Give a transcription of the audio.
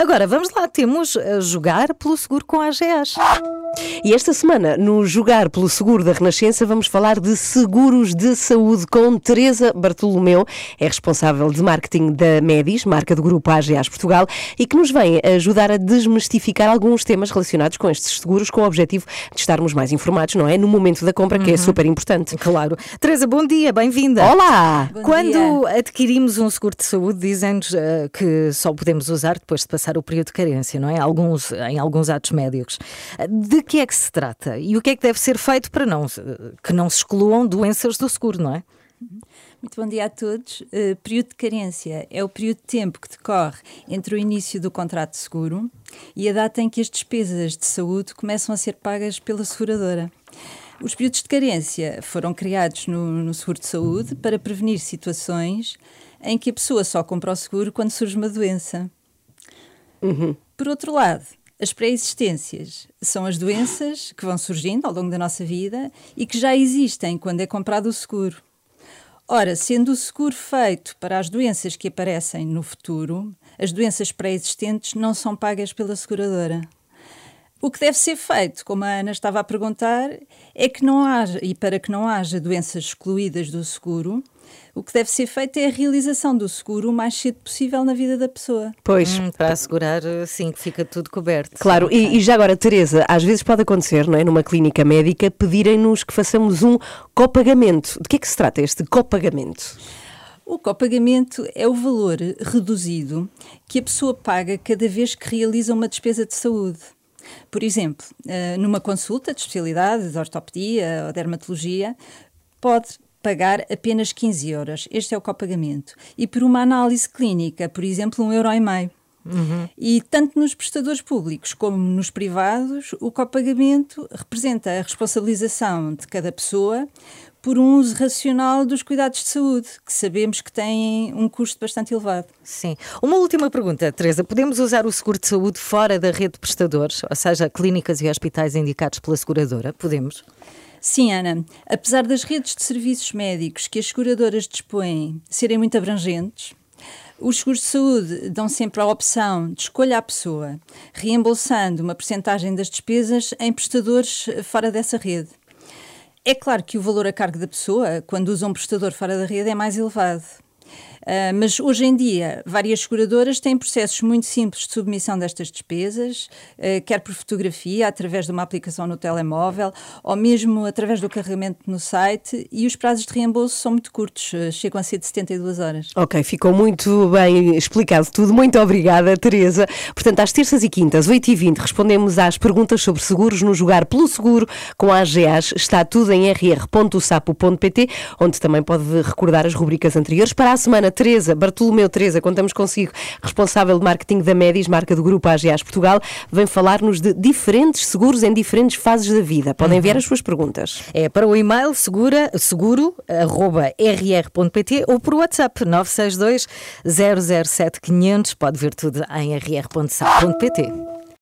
Agora, vamos lá, temos a jogar pelo seguro com a AGAs. E esta semana, no Jogar pelo Seguro da Renascença, vamos falar de seguros de saúde com Teresa Bartolomeu, é responsável de marketing da Medis, marca do grupo AGAs Portugal, e que nos vem ajudar a desmistificar alguns temas relacionados com estes seguros, com o objetivo de estarmos mais informados, não é? No momento da compra, que é super importante. Claro. Teresa, bom dia, bem-vinda. Olá! Bom Quando dia. adquirimos um seguro de saúde, dizem-nos eh, que só podemos usar depois de passar o período de carência, não é? Alguns, em alguns atos médicos. De que é que se trata? E o que é que deve ser feito para não, que não se excluam doenças do seguro, não é? Muito bom dia a todos. Uh, período de carência é o período de tempo que decorre entre o início do contrato de seguro e a data em que as despesas de saúde começam a ser pagas pela seguradora. Os períodos de carência foram criados no, no seguro de saúde para prevenir situações em que a pessoa só compra o seguro quando surge uma doença. Por outro lado, as pré-existências são as doenças que vão surgindo ao longo da nossa vida e que já existem quando é comprado o seguro. Ora, sendo o seguro feito para as doenças que aparecem no futuro, as doenças pré-existentes não são pagas pela seguradora. O que deve ser feito, como a Ana estava a perguntar, é que não haja, e para que não haja doenças excluídas do seguro, o que deve ser feito é a realização do seguro o mais cedo possível na vida da pessoa. Pois. Hum, para assegurar, sim, que fica tudo coberto. Claro, e, e já agora, Teresa, às vezes pode acontecer, não é? Numa clínica médica, pedirem-nos que façamos um copagamento. De que é que se trata este copagamento? O copagamento é o valor reduzido que a pessoa paga cada vez que realiza uma despesa de saúde. Por exemplo, eh, numa consulta de especialidade, de ortopedia ou dermatologia, pode pagar apenas 15 euros. Este é o copagamento. E por uma análise clínica, por exemplo, um euro e meio. E tanto nos prestadores públicos como nos privados, o copagamento representa a responsabilização de cada pessoa por um uso racional dos cuidados de saúde, que sabemos que têm um custo bastante elevado. Sim. Uma última pergunta, Teresa. Podemos usar o seguro de saúde fora da rede de prestadores, ou seja, clínicas e hospitais indicados pela seguradora? Podemos? Sim, Ana, apesar das redes de serviços médicos que as seguradoras dispõem serem muito abrangentes, os seguros de saúde dão sempre a opção de escolha à pessoa, reembolsando uma percentagem das despesas em prestadores fora dessa rede. É claro que o valor a cargo da pessoa, quando usa um prestador fora da rede, é mais elevado. Ah, mas hoje em dia, várias seguradoras têm processos muito simples de submissão destas despesas, ah, quer por fotografia, através de uma aplicação no telemóvel, ou mesmo através do carregamento no site, e os prazos de reembolso são muito curtos, ah, chegam a ser de 72 horas. Ok, ficou muito bem explicado tudo. Muito obrigada, Teresa. Portanto, às terças e quintas, 8h20, respondemos às perguntas sobre seguros no Jogar pelo Seguro com a AGAs. Está tudo em rr.sapo.pt, onde também pode recordar as rubricas anteriores. Para a semana, Teresa, Bartolomeu Teresa, contamos consigo, responsável de marketing da Medis, marca do grupo AGAs Portugal, vem falar-nos de diferentes seguros em diferentes fases da vida. Podem enviar as suas perguntas. É para o e-mail segura, seguro.rr.pt ou por WhatsApp 962 007 500. Pode ver tudo em rr.sap.pt.